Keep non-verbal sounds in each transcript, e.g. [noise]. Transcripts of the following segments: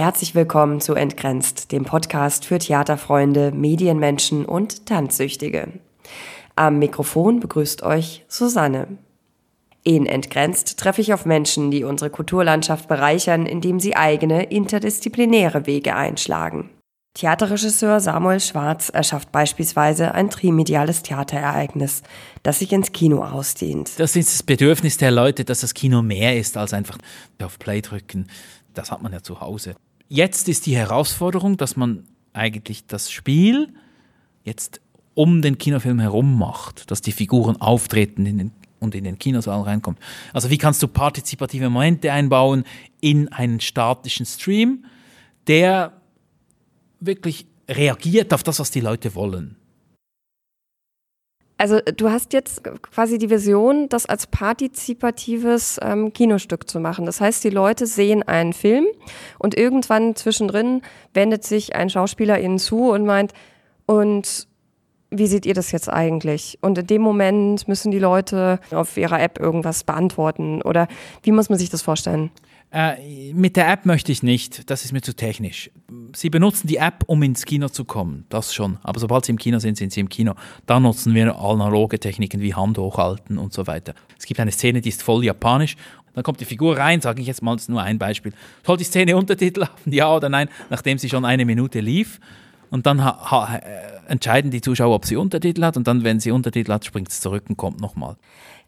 Herzlich willkommen zu Entgrenzt, dem Podcast für Theaterfreunde, Medienmenschen und Tanzsüchtige. Am Mikrofon begrüßt euch Susanne. In Entgrenzt treffe ich auf Menschen, die unsere Kulturlandschaft bereichern, indem sie eigene interdisziplinäre Wege einschlagen. Theaterregisseur Samuel Schwarz erschafft beispielsweise ein trimediales Theaterereignis, das sich ins Kino ausdehnt. Das ist das Bedürfnis der Leute, dass das Kino mehr ist als einfach auf Play drücken. Das hat man ja zu Hause. Jetzt ist die Herausforderung, dass man eigentlich das Spiel jetzt um den Kinofilm herum macht, dass die Figuren auftreten in den, und in den Kinosaal reinkommen. Also wie kannst du partizipative Momente einbauen in einen statischen Stream, der wirklich reagiert auf das, was die Leute wollen. Also du hast jetzt quasi die Vision, das als partizipatives ähm, Kinostück zu machen. Das heißt, die Leute sehen einen Film und irgendwann zwischendrin wendet sich ein Schauspieler ihnen zu und meint, und wie seht ihr das jetzt eigentlich? Und in dem Moment müssen die Leute auf ihrer App irgendwas beantworten oder wie muss man sich das vorstellen? Äh, mit der App möchte ich nicht, das ist mir zu technisch. Sie benutzen die App, um ins Kino zu kommen, das schon. Aber sobald Sie im Kino sind, sind Sie im Kino. Da nutzen wir analoge Techniken wie Hand hochhalten und so weiter. Es gibt eine Szene, die ist voll japanisch. Dann kommt die Figur rein, sage ich jetzt mal, nur ein Beispiel. Soll die Szene Untertitel haben, [laughs] ja oder nein, nachdem sie schon eine Minute lief? Und dann äh, entscheiden die Zuschauer, ob sie Untertitel hat. Und dann, wenn sie Untertitel hat, springt es zurück und kommt nochmal.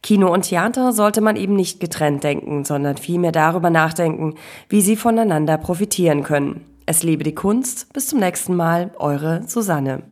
Kino und Theater sollte man eben nicht getrennt denken, sondern vielmehr darüber nachdenken, wie sie voneinander profitieren können. Es lebe die Kunst. Bis zum nächsten Mal, eure Susanne.